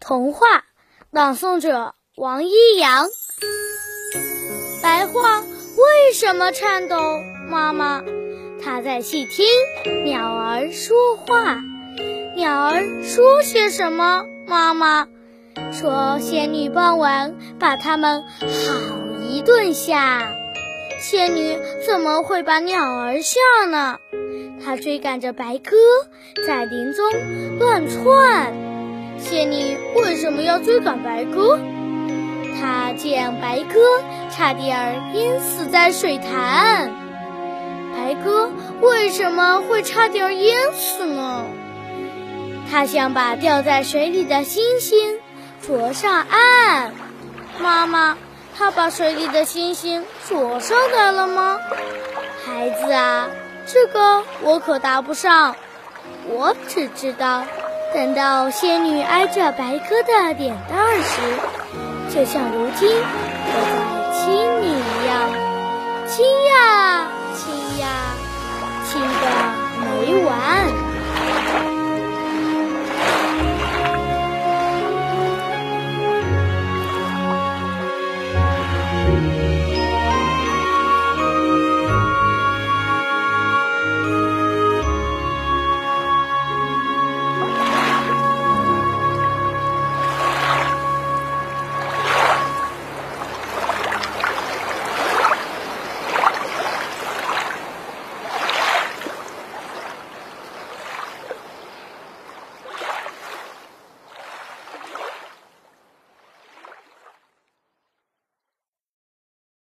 童话朗诵者王一阳。白桦为什么颤抖？妈妈，它在细听鸟儿说话。鸟儿说些什么？妈妈说，仙女傍晚把它们好一顿吓。仙女怎么会把鸟儿吓呢？她追赶着白鸽，在林中乱窜。仙女为什么要追赶白鸽？她见白鸽差点淹死在水潭。白鸽为什么会差点淹死呢？她想把掉在水里的星星捉上岸。妈妈，她把水里的星星捉上来了吗？孩子啊，这个我可答不上。我只知道，等到仙女挨着白鸽的脸蛋时，就像如今我在亲你一样，亲呀亲呀，亲个没完。